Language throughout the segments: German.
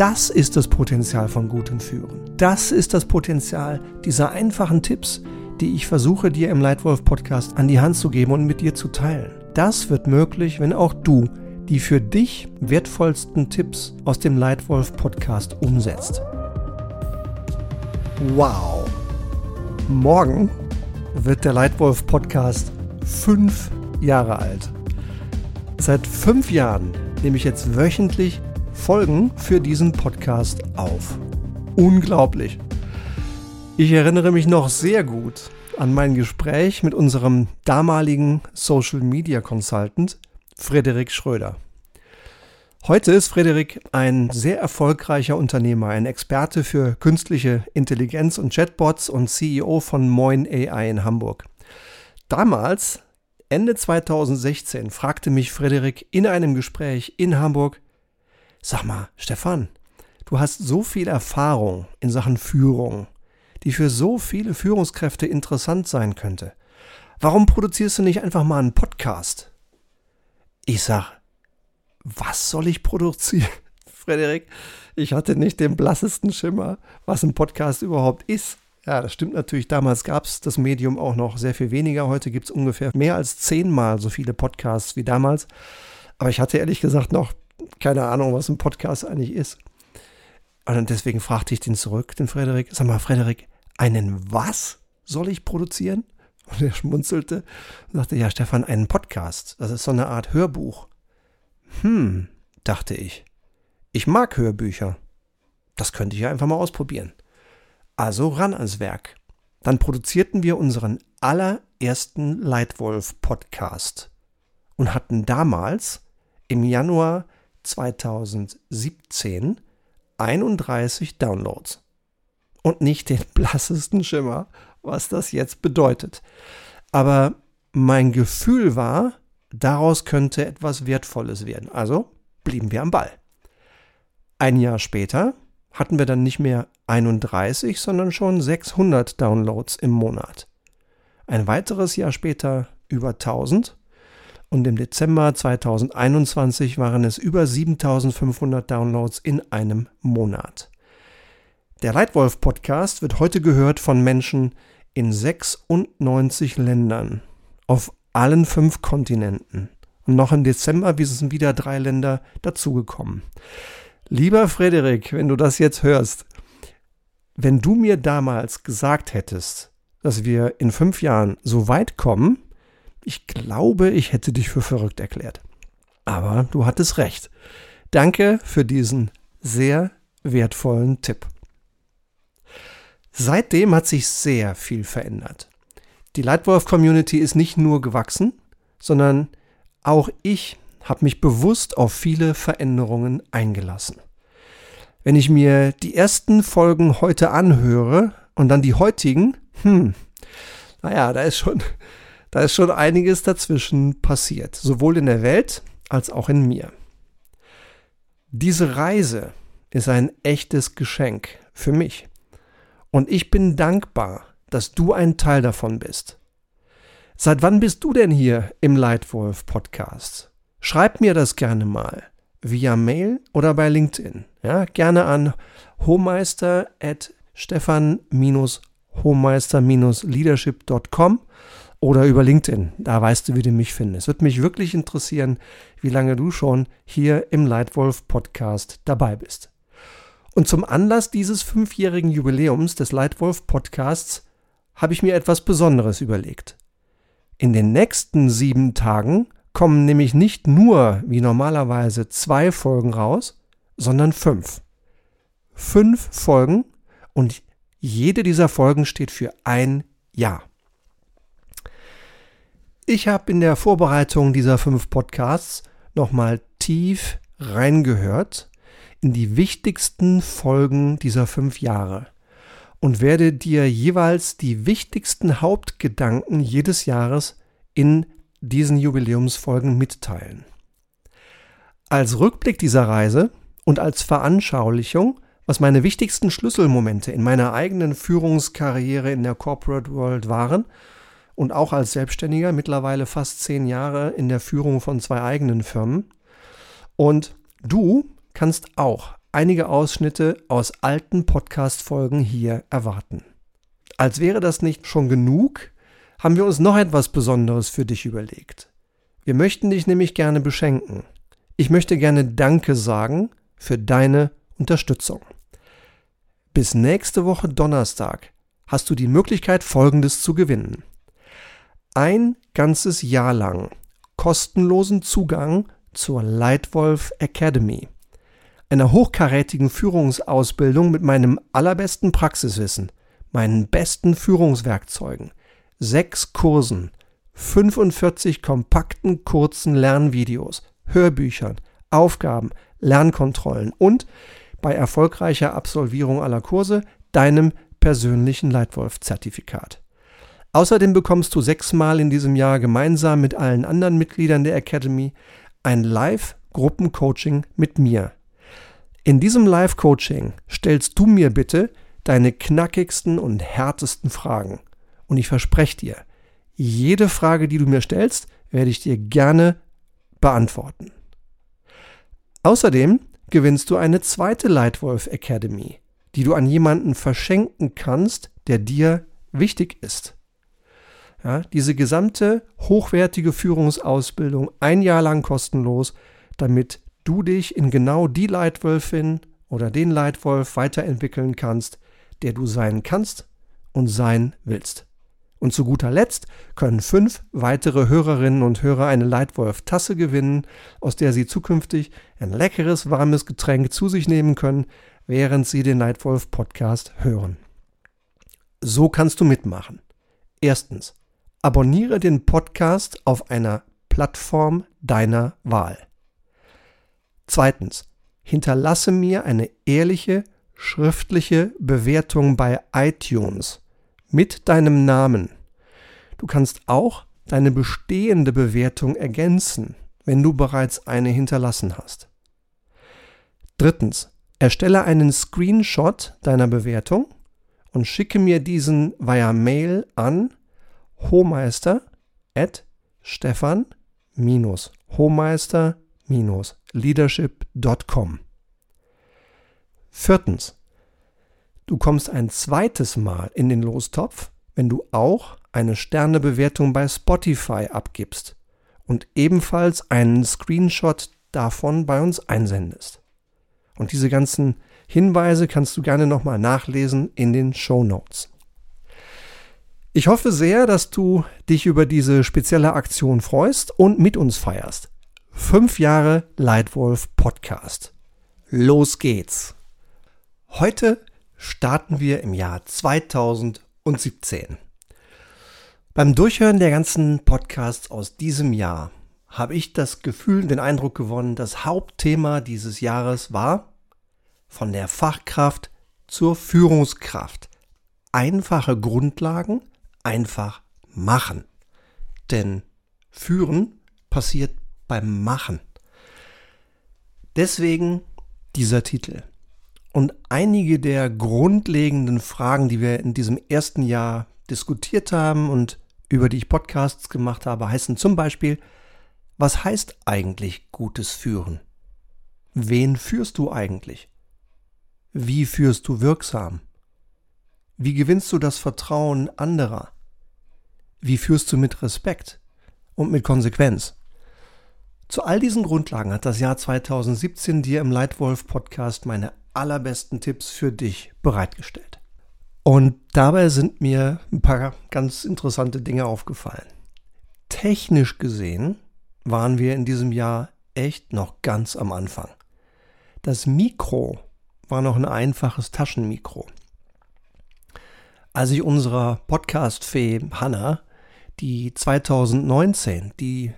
Das ist das Potenzial von gutem Führen. Das ist das Potenzial dieser einfachen Tipps, die ich versuche dir im Leitwolf Podcast an die Hand zu geben und mit dir zu teilen. Das wird möglich, wenn auch du die für dich wertvollsten Tipps aus dem Leitwolf Podcast umsetzt. Wow! Morgen wird der Leitwolf Podcast fünf Jahre alt. Seit fünf Jahren nehme ich jetzt wöchentlich Folgen für diesen Podcast auf. Unglaublich. Ich erinnere mich noch sehr gut an mein Gespräch mit unserem damaligen Social Media Consultant Frederik Schröder. Heute ist Frederik ein sehr erfolgreicher Unternehmer, ein Experte für künstliche Intelligenz und Chatbots und CEO von Moin AI in Hamburg. Damals, Ende 2016, fragte mich Frederik in einem Gespräch in Hamburg, Sag mal, Stefan, du hast so viel Erfahrung in Sachen Führung, die für so viele Führungskräfte interessant sein könnte. Warum produzierst du nicht einfach mal einen Podcast? Ich sag, was soll ich produzieren? Frederik, ich hatte nicht den blassesten Schimmer, was ein Podcast überhaupt ist. Ja, das stimmt natürlich. Damals gab es das Medium auch noch sehr viel weniger. Heute gibt es ungefähr mehr als zehnmal so viele Podcasts wie damals. Aber ich hatte ehrlich gesagt noch keine Ahnung, was ein Podcast eigentlich ist. Und deswegen fragte ich den zurück, den Frederik, sag mal, Frederik, einen was soll ich produzieren? Und er schmunzelte und sagte, ja, Stefan, einen Podcast. Das ist so eine Art Hörbuch. Hm, dachte ich. Ich mag Hörbücher. Das könnte ich ja einfach mal ausprobieren. Also ran ans Werk. Dann produzierten wir unseren allerersten Leitwolf-Podcast und hatten damals im Januar 2017 31 Downloads. Und nicht den blassesten Schimmer, was das jetzt bedeutet. Aber mein Gefühl war, daraus könnte etwas Wertvolles werden. Also blieben wir am Ball. Ein Jahr später hatten wir dann nicht mehr 31, sondern schon 600 Downloads im Monat. Ein weiteres Jahr später über 1000 und im Dezember 2021 waren es über 7500 Downloads in einem Monat. Der Leitwolf Podcast wird heute gehört von Menschen in 96 Ländern, auf allen fünf Kontinenten. Und noch im Dezember sind wieder drei Länder dazugekommen. Lieber Frederik, wenn du das jetzt hörst, wenn du mir damals gesagt hättest, dass wir in fünf Jahren so weit kommen, ich glaube, ich hätte dich für verrückt erklärt. Aber du hattest recht. Danke für diesen sehr wertvollen Tipp. Seitdem hat sich sehr viel verändert. Die Leitwolf-Community ist nicht nur gewachsen, sondern auch ich habe mich bewusst auf viele Veränderungen eingelassen. Wenn ich mir die ersten Folgen heute anhöre und dann die heutigen, hm, naja, da ist schon, da ist schon einiges dazwischen passiert, sowohl in der Welt als auch in mir. Diese Reise ist ein echtes Geschenk für mich. Und ich bin dankbar, dass du ein Teil davon bist. Seit wann bist du denn hier im Leitwolf Podcast? Schreib mir das gerne mal via Mail oder bei LinkedIn. Ja, gerne an homeister at stefan-homeister-leadership.com oder über LinkedIn. Da weißt du, wie du mich findest. Es würde mich wirklich interessieren, wie lange du schon hier im Leitwolf Podcast dabei bist. Und zum Anlass dieses fünfjährigen Jubiläums des Leitwolf Podcasts habe ich mir etwas Besonderes überlegt. In den nächsten sieben Tagen kommen nämlich nicht nur wie normalerweise zwei Folgen raus, sondern fünf. Fünf Folgen und jede dieser Folgen steht für ein Jahr. Ich habe in der Vorbereitung dieser fünf Podcasts nochmal tief reingehört in die wichtigsten Folgen dieser fünf Jahre und werde dir jeweils die wichtigsten Hauptgedanken jedes Jahres in diesen Jubiläumsfolgen mitteilen. Als Rückblick dieser Reise und als Veranschaulichung, was meine wichtigsten Schlüsselmomente in meiner eigenen Führungskarriere in der Corporate World waren und auch als Selbstständiger mittlerweile fast zehn Jahre in der Führung von zwei eigenen Firmen. Und du kannst auch einige Ausschnitte aus alten Podcast-Folgen hier erwarten. Als wäre das nicht schon genug, haben wir uns noch etwas Besonderes für dich überlegt. Wir möchten dich nämlich gerne beschenken. Ich möchte gerne Danke sagen für deine Unterstützung. Bis nächste Woche Donnerstag hast du die Möglichkeit, Folgendes zu gewinnen. Ein ganzes Jahr lang kostenlosen Zugang zur Leitwolf Academy, einer hochkarätigen Führungsausbildung mit meinem allerbesten Praxiswissen, meinen besten Führungswerkzeugen, sechs Kursen, 45 kompakten kurzen Lernvideos, Hörbüchern, Aufgaben, Lernkontrollen und bei erfolgreicher Absolvierung aller Kurse deinem persönlichen Leitwolf-Zertifikat. Außerdem bekommst du sechsmal in diesem Jahr gemeinsam mit allen anderen Mitgliedern der Academy ein Live-Gruppencoaching mit mir. In diesem Live-Coaching stellst du mir bitte deine knackigsten und härtesten Fragen. Und ich verspreche dir, jede Frage, die du mir stellst, werde ich dir gerne beantworten. Außerdem gewinnst du eine zweite Leitwolf Academy, die du an jemanden verschenken kannst, der dir wichtig ist. Ja, diese gesamte hochwertige Führungsausbildung ein Jahr lang kostenlos, damit du dich in genau die Leitwölfin oder den Leitwolf weiterentwickeln kannst, der du sein kannst und sein willst. Und zu guter Letzt können fünf weitere Hörerinnen und Hörer eine Leitwolf-Tasse gewinnen, aus der sie zukünftig ein leckeres, warmes Getränk zu sich nehmen können, während sie den Leitwolf-Podcast hören. So kannst du mitmachen. Erstens, abonniere den Podcast auf einer Plattform deiner Wahl. Zweitens, hinterlasse mir eine ehrliche, schriftliche Bewertung bei iTunes mit deinem Namen. Du kannst auch deine bestehende Bewertung ergänzen, wenn du bereits eine hinterlassen hast. Drittens, erstelle einen Screenshot deiner Bewertung und schicke mir diesen via Mail an homeister at stefan-homeister-leadership.com. Viertens, Du kommst ein zweites Mal in den Lostopf, wenn du auch eine Sternebewertung bei Spotify abgibst und ebenfalls einen Screenshot davon bei uns einsendest. Und diese ganzen Hinweise kannst du gerne nochmal nachlesen in den Show Notes. Ich hoffe sehr, dass du dich über diese spezielle Aktion freust und mit uns feierst. Fünf Jahre Leitwolf Podcast. Los geht's. Heute starten wir im Jahr 2017. Beim Durchhören der ganzen Podcasts aus diesem Jahr habe ich das Gefühl, den Eindruck gewonnen, das Hauptthema dieses Jahres war von der Fachkraft zur Führungskraft. Einfache Grundlagen, einfach machen. Denn führen passiert beim Machen. Deswegen dieser Titel. Und einige der grundlegenden Fragen, die wir in diesem ersten Jahr diskutiert haben und über die ich Podcasts gemacht habe, heißen zum Beispiel, was heißt eigentlich gutes Führen? Wen führst du eigentlich? Wie führst du wirksam? Wie gewinnst du das Vertrauen anderer? Wie führst du mit Respekt und mit Konsequenz? Zu all diesen Grundlagen hat das Jahr 2017 dir im Leitwolf Podcast meine allerbesten Tipps für dich bereitgestellt. Und dabei sind mir ein paar ganz interessante Dinge aufgefallen. Technisch gesehen waren wir in diesem Jahr echt noch ganz am Anfang. Das Mikro war noch ein einfaches Taschenmikro. Als ich unserer Podcast-Fee Hanna, die 2019 die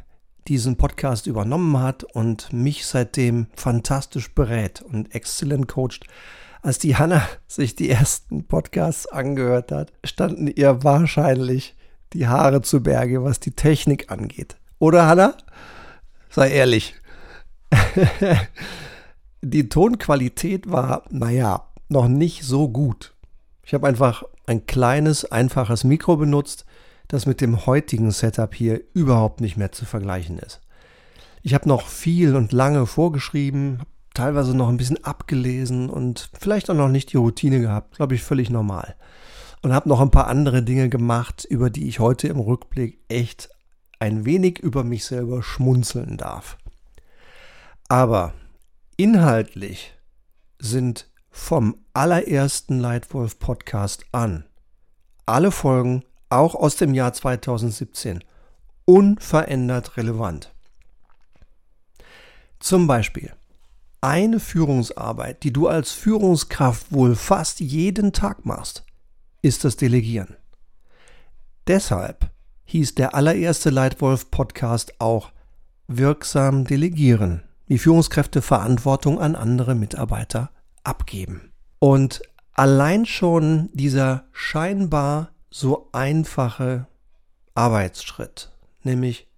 diesen Podcast übernommen hat und mich seitdem fantastisch berät und exzellent coacht. Als die Hanna sich die ersten Podcasts angehört hat, standen ihr wahrscheinlich die Haare zu Berge, was die Technik angeht. Oder Hanna? Sei ehrlich. die Tonqualität war, naja, noch nicht so gut. Ich habe einfach ein kleines, einfaches Mikro benutzt, das mit dem heutigen Setup hier überhaupt nicht mehr zu vergleichen ist. Ich habe noch viel und lange vorgeschrieben, teilweise noch ein bisschen abgelesen und vielleicht auch noch nicht die Routine gehabt, glaube ich, völlig normal. Und habe noch ein paar andere Dinge gemacht, über die ich heute im Rückblick echt ein wenig über mich selber schmunzeln darf. Aber inhaltlich sind vom allerersten Leitwolf Podcast an alle Folgen, auch aus dem Jahr 2017, unverändert relevant. Zum Beispiel eine Führungsarbeit, die du als Führungskraft wohl fast jeden Tag machst, ist das Delegieren. Deshalb hieß der allererste Leitwolf Podcast auch Wirksam Delegieren, wie Führungskräfte Verantwortung an andere Mitarbeiter abgeben. Und allein schon dieser scheinbar so einfache Arbeitsschritt, nämlich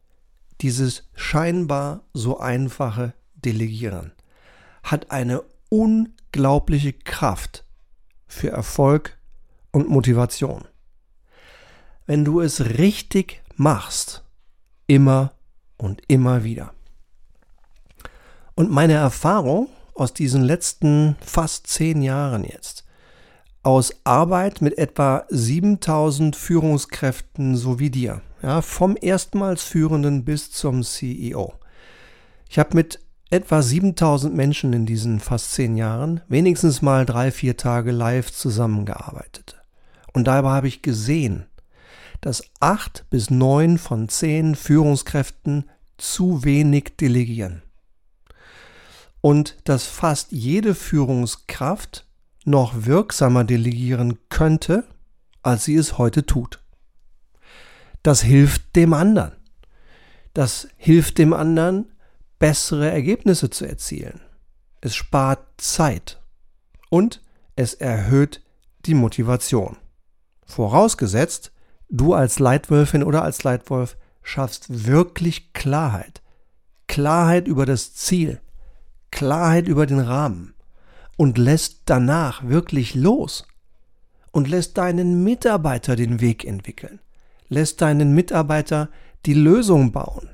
dieses scheinbar so einfache Delegieren, hat eine unglaubliche Kraft für Erfolg und Motivation. Wenn du es richtig machst, immer und immer wieder. Und meine Erfahrung aus diesen letzten fast zehn Jahren jetzt, aus Arbeit mit etwa 7000 Führungskräften sowie dir, ja, vom erstmals Führenden bis zum CEO. Ich habe mit etwa 7000 Menschen in diesen fast zehn Jahren wenigstens mal drei, vier Tage live zusammengearbeitet. Und dabei habe ich gesehen, dass acht bis neun von zehn Führungskräften zu wenig delegieren und dass fast jede Führungskraft noch wirksamer delegieren könnte, als sie es heute tut. Das hilft dem anderen. Das hilft dem anderen, bessere Ergebnisse zu erzielen. Es spart Zeit und es erhöht die Motivation. Vorausgesetzt, du als Leitwölfin oder als Leitwolf schaffst wirklich Klarheit. Klarheit über das Ziel, Klarheit über den Rahmen und lässt danach wirklich los und lässt deinen Mitarbeiter den Weg entwickeln, lässt deinen Mitarbeiter die Lösung bauen,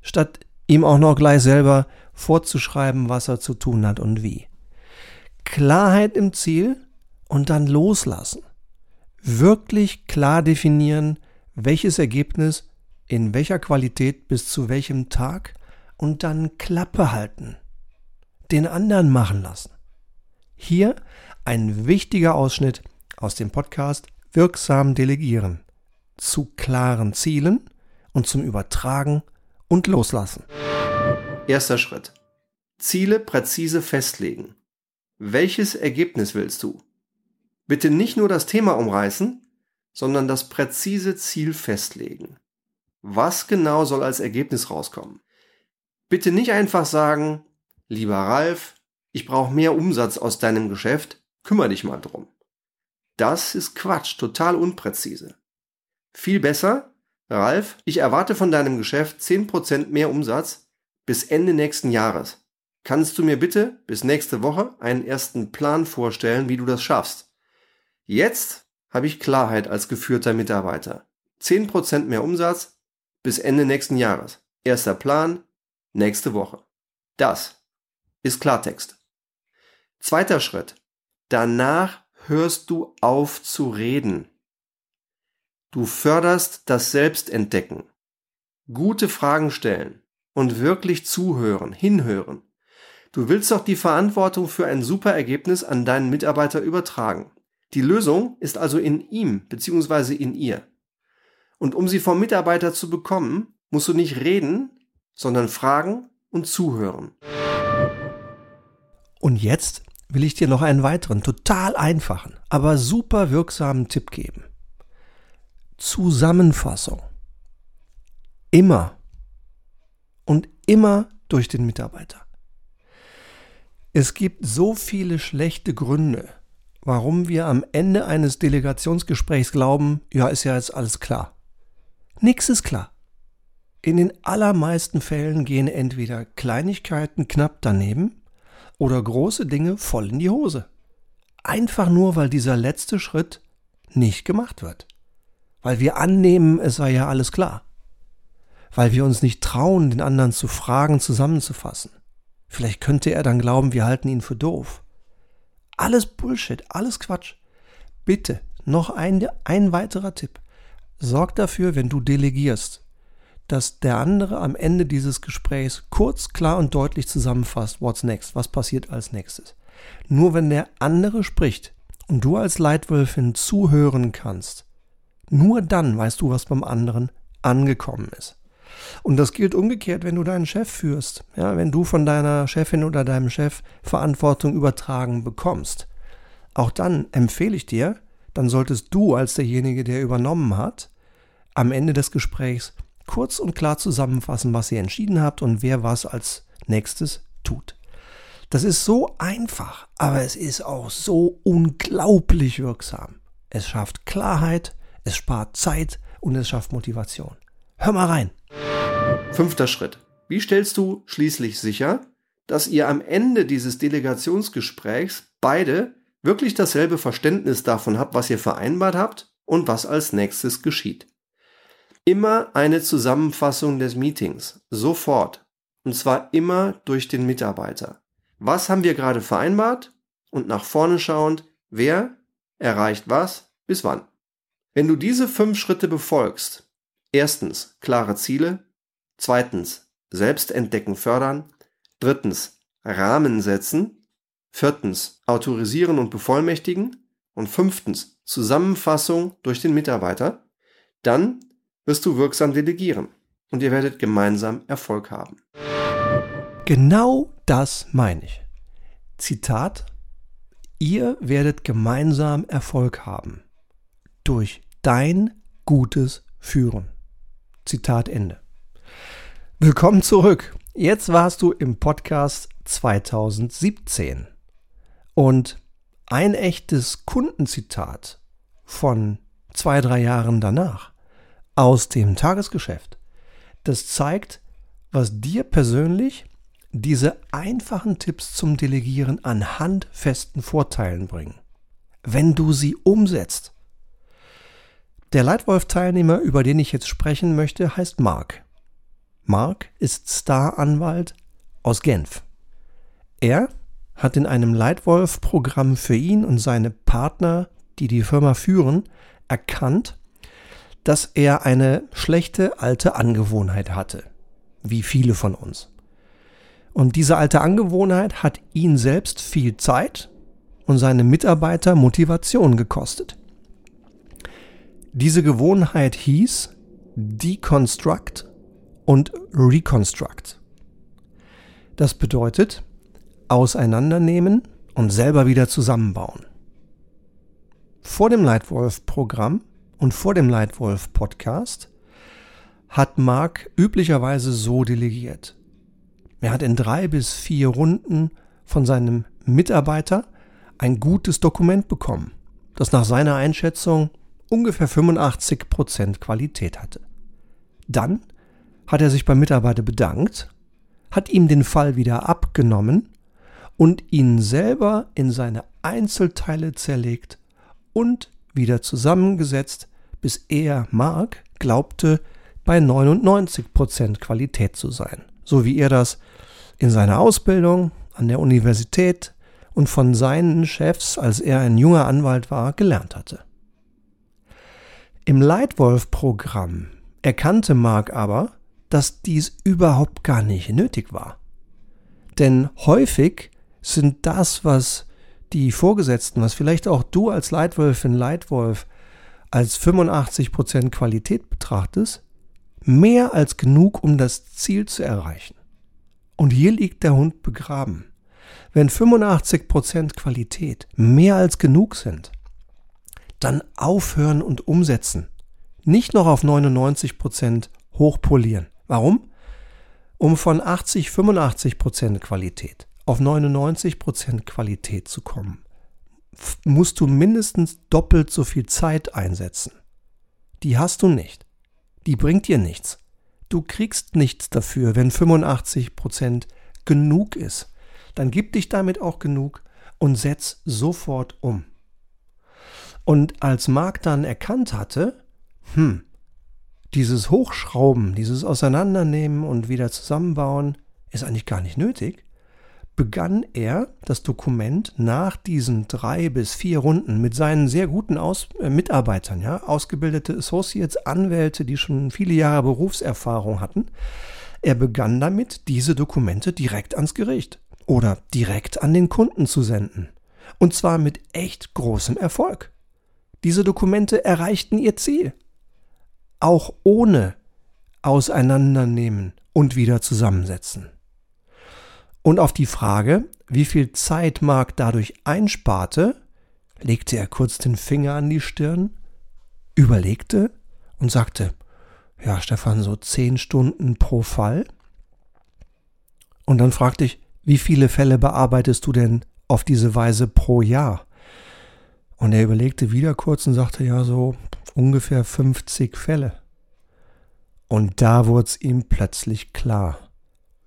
statt ihm auch noch gleich selber vorzuschreiben, was er zu tun hat und wie. Klarheit im Ziel und dann loslassen. Wirklich klar definieren, welches Ergebnis in welcher Qualität bis zu welchem Tag und dann Klappe halten den anderen machen lassen. Hier ein wichtiger Ausschnitt aus dem Podcast Wirksam Delegieren zu klaren Zielen und zum Übertragen und Loslassen. Erster Schritt. Ziele präzise festlegen. Welches Ergebnis willst du? Bitte nicht nur das Thema umreißen, sondern das präzise Ziel festlegen. Was genau soll als Ergebnis rauskommen? Bitte nicht einfach sagen, Lieber Ralf, ich brauche mehr Umsatz aus deinem Geschäft, kümmere dich mal drum. Das ist Quatsch, total unpräzise. Viel besser, Ralf, ich erwarte von deinem Geschäft 10% mehr Umsatz bis Ende nächsten Jahres. Kannst du mir bitte bis nächste Woche einen ersten Plan vorstellen, wie du das schaffst? Jetzt habe ich Klarheit als geführter Mitarbeiter. 10% mehr Umsatz bis Ende nächsten Jahres. Erster Plan, nächste Woche. Das ist Klartext. Zweiter Schritt. Danach hörst du auf zu reden. Du förderst das Selbstentdecken. Gute Fragen stellen und wirklich zuhören, hinhören. Du willst doch die Verantwortung für ein super Ergebnis an deinen Mitarbeiter übertragen. Die Lösung ist also in ihm bzw. in ihr. Und um sie vom Mitarbeiter zu bekommen, musst du nicht reden, sondern fragen und zuhören. Und jetzt will ich dir noch einen weiteren, total einfachen, aber super wirksamen Tipp geben. Zusammenfassung. Immer und immer durch den Mitarbeiter. Es gibt so viele schlechte Gründe, warum wir am Ende eines Delegationsgesprächs glauben, ja, ist ja jetzt alles klar. Nix ist klar. In den allermeisten Fällen gehen entweder Kleinigkeiten knapp daneben oder große Dinge voll in die Hose. Einfach nur, weil dieser letzte Schritt nicht gemacht wird. Weil wir annehmen, es sei ja alles klar. Weil wir uns nicht trauen, den anderen zu fragen, zusammenzufassen. Vielleicht könnte er dann glauben, wir halten ihn für doof. Alles Bullshit, alles Quatsch. Bitte, noch ein, ein weiterer Tipp. Sorg dafür, wenn du delegierst, dass der andere am Ende dieses Gesprächs kurz, klar und deutlich zusammenfasst, what's next, was passiert als nächstes. Nur wenn der andere spricht und du als Leitwölfin zuhören kannst, nur dann weißt du, was beim anderen angekommen ist. Und das gilt umgekehrt, wenn du deinen Chef führst. Ja, wenn du von deiner Chefin oder deinem Chef Verantwortung übertragen bekommst. Auch dann empfehle ich dir, dann solltest du als derjenige, der übernommen hat, am Ende des Gesprächs kurz und klar zusammenfassen, was ihr entschieden habt und wer was als nächstes tut. Das ist so einfach, aber es ist auch so unglaublich wirksam. Es schafft Klarheit, es spart Zeit und es schafft Motivation. Hör mal rein. Fünfter Schritt. Wie stellst du schließlich sicher, dass ihr am Ende dieses Delegationsgesprächs beide wirklich dasselbe Verständnis davon habt, was ihr vereinbart habt und was als nächstes geschieht? Immer eine Zusammenfassung des Meetings, sofort. Und zwar immer durch den Mitarbeiter. Was haben wir gerade vereinbart? Und nach vorne schauend, wer erreicht was bis wann. Wenn du diese fünf Schritte befolgst, erstens klare Ziele, zweitens Selbstentdecken fördern, drittens Rahmen setzen, viertens autorisieren und bevollmächtigen und fünftens Zusammenfassung durch den Mitarbeiter, dann wirst du wirksam delegieren und ihr werdet gemeinsam Erfolg haben. Genau das meine ich. Zitat, ihr werdet gemeinsam Erfolg haben durch dein gutes Führen. Zitat Ende. Willkommen zurück. Jetzt warst du im Podcast 2017 und ein echtes Kundenzitat von zwei, drei Jahren danach aus dem Tagesgeschäft. Das zeigt, was dir persönlich diese einfachen Tipps zum Delegieren an handfesten Vorteilen bringen. Wenn du sie umsetzt. Der Leitwolf-Teilnehmer, über den ich jetzt sprechen möchte, heißt Mark. Mark ist Star-Anwalt aus Genf. Er hat in einem Leitwolf-Programm für ihn und seine Partner, die die Firma führen, erkannt, dass er eine schlechte alte Angewohnheit hatte, wie viele von uns. Und diese alte Angewohnheit hat ihn selbst viel Zeit und seine Mitarbeiter Motivation gekostet. Diese Gewohnheit hieß Deconstruct und Reconstruct. Das bedeutet auseinandernehmen und selber wieder zusammenbauen. Vor dem Leitwolf-Programm und vor dem Leitwolf Podcast hat Mark üblicherweise so delegiert. Er hat in drei bis vier Runden von seinem Mitarbeiter ein gutes Dokument bekommen, das nach seiner Einschätzung ungefähr 85 Prozent Qualität hatte. Dann hat er sich beim Mitarbeiter bedankt, hat ihm den Fall wieder abgenommen und ihn selber in seine Einzelteile zerlegt und wieder zusammengesetzt, bis er, Mark, glaubte, bei 99% Qualität zu sein. So wie er das in seiner Ausbildung an der Universität und von seinen Chefs, als er ein junger Anwalt war, gelernt hatte. Im Leitwolf-Programm erkannte Mark aber, dass dies überhaupt gar nicht nötig war. Denn häufig sind das, was die Vorgesetzten, was vielleicht auch du als Leitwolfin, Leitwolf als 85% Qualität betrachtest, mehr als genug, um das Ziel zu erreichen. Und hier liegt der Hund begraben. Wenn 85% Qualität mehr als genug sind, dann aufhören und umsetzen. Nicht noch auf 99% hochpolieren. Warum? Um von 80, 85% Qualität auf 99% Qualität zu kommen, musst du mindestens doppelt so viel Zeit einsetzen. Die hast du nicht. Die bringt dir nichts. Du kriegst nichts dafür, wenn 85% genug ist. Dann gib dich damit auch genug und setz sofort um. Und als Mark dann erkannt hatte, hm, dieses Hochschrauben, dieses Auseinandernehmen und wieder zusammenbauen ist eigentlich gar nicht nötig, begann er das Dokument nach diesen drei bis vier Runden mit seinen sehr guten Aus äh, Mitarbeitern, ja, ausgebildete Associates, Anwälte, die schon viele Jahre Berufserfahrung hatten. Er begann damit, diese Dokumente direkt ans Gericht oder direkt an den Kunden zu senden. Und zwar mit echt großem Erfolg. Diese Dokumente erreichten ihr Ziel. Auch ohne Auseinandernehmen und wieder zusammensetzen. Und auf die Frage, wie viel Zeit Mark dadurch einsparte, legte er kurz den Finger an die Stirn, überlegte und sagte, ja, Stefan, so zehn Stunden pro Fall. Und dann fragte ich, wie viele Fälle bearbeitest du denn auf diese Weise pro Jahr? Und er überlegte wieder kurz und sagte, ja, so ungefähr 50 Fälle. Und da wurde es ihm plötzlich klar.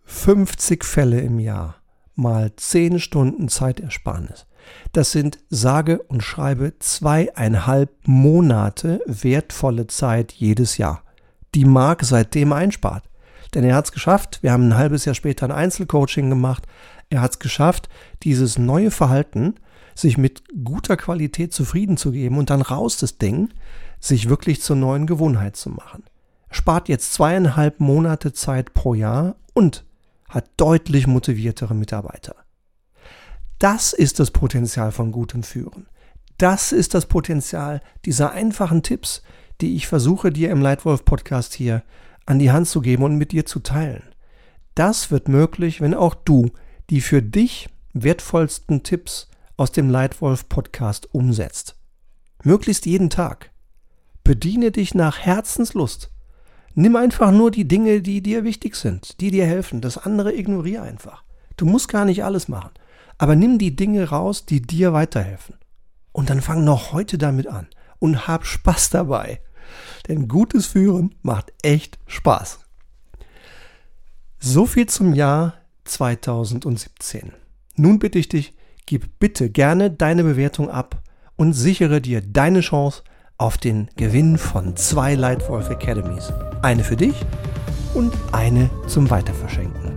50 Fälle im Jahr mal 10 Stunden Zeitersparnis. Das sind sage und schreibe zweieinhalb Monate wertvolle Zeit jedes Jahr, die Mark seitdem einspart. Denn er hat es geschafft, wir haben ein halbes Jahr später ein Einzelcoaching gemacht, er hat es geschafft, dieses neue Verhalten, sich mit guter Qualität zufrieden zu geben und dann raus das Ding, sich wirklich zur neuen Gewohnheit zu machen. Spart jetzt zweieinhalb Monate Zeit pro Jahr und hat deutlich motiviertere Mitarbeiter. Das ist das Potenzial von gutem Führen. Das ist das Potenzial dieser einfachen Tipps, die ich versuche dir im Leitwolf Podcast hier an die Hand zu geben und mit dir zu teilen. Das wird möglich, wenn auch du die für dich wertvollsten Tipps aus dem Leitwolf Podcast umsetzt. Möglichst jeden Tag. Bediene dich nach Herzenslust. Nimm einfach nur die Dinge, die dir wichtig sind, die dir helfen. Das andere ignoriere einfach. Du musst gar nicht alles machen. Aber nimm die Dinge raus, die dir weiterhelfen. Und dann fang noch heute damit an und hab Spaß dabei. Denn gutes Führen macht echt Spaß. So viel zum Jahr 2017. Nun bitte ich dich, gib bitte gerne deine Bewertung ab und sichere dir deine Chance auf den Gewinn von zwei Lightwolf Academies. Eine für dich und eine zum Weiterverschenken.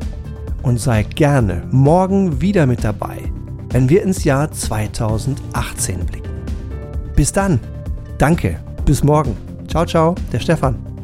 Und sei gerne morgen wieder mit dabei, wenn wir ins Jahr 2018 blicken. Bis dann. Danke. Bis morgen. Ciao, ciao, der Stefan.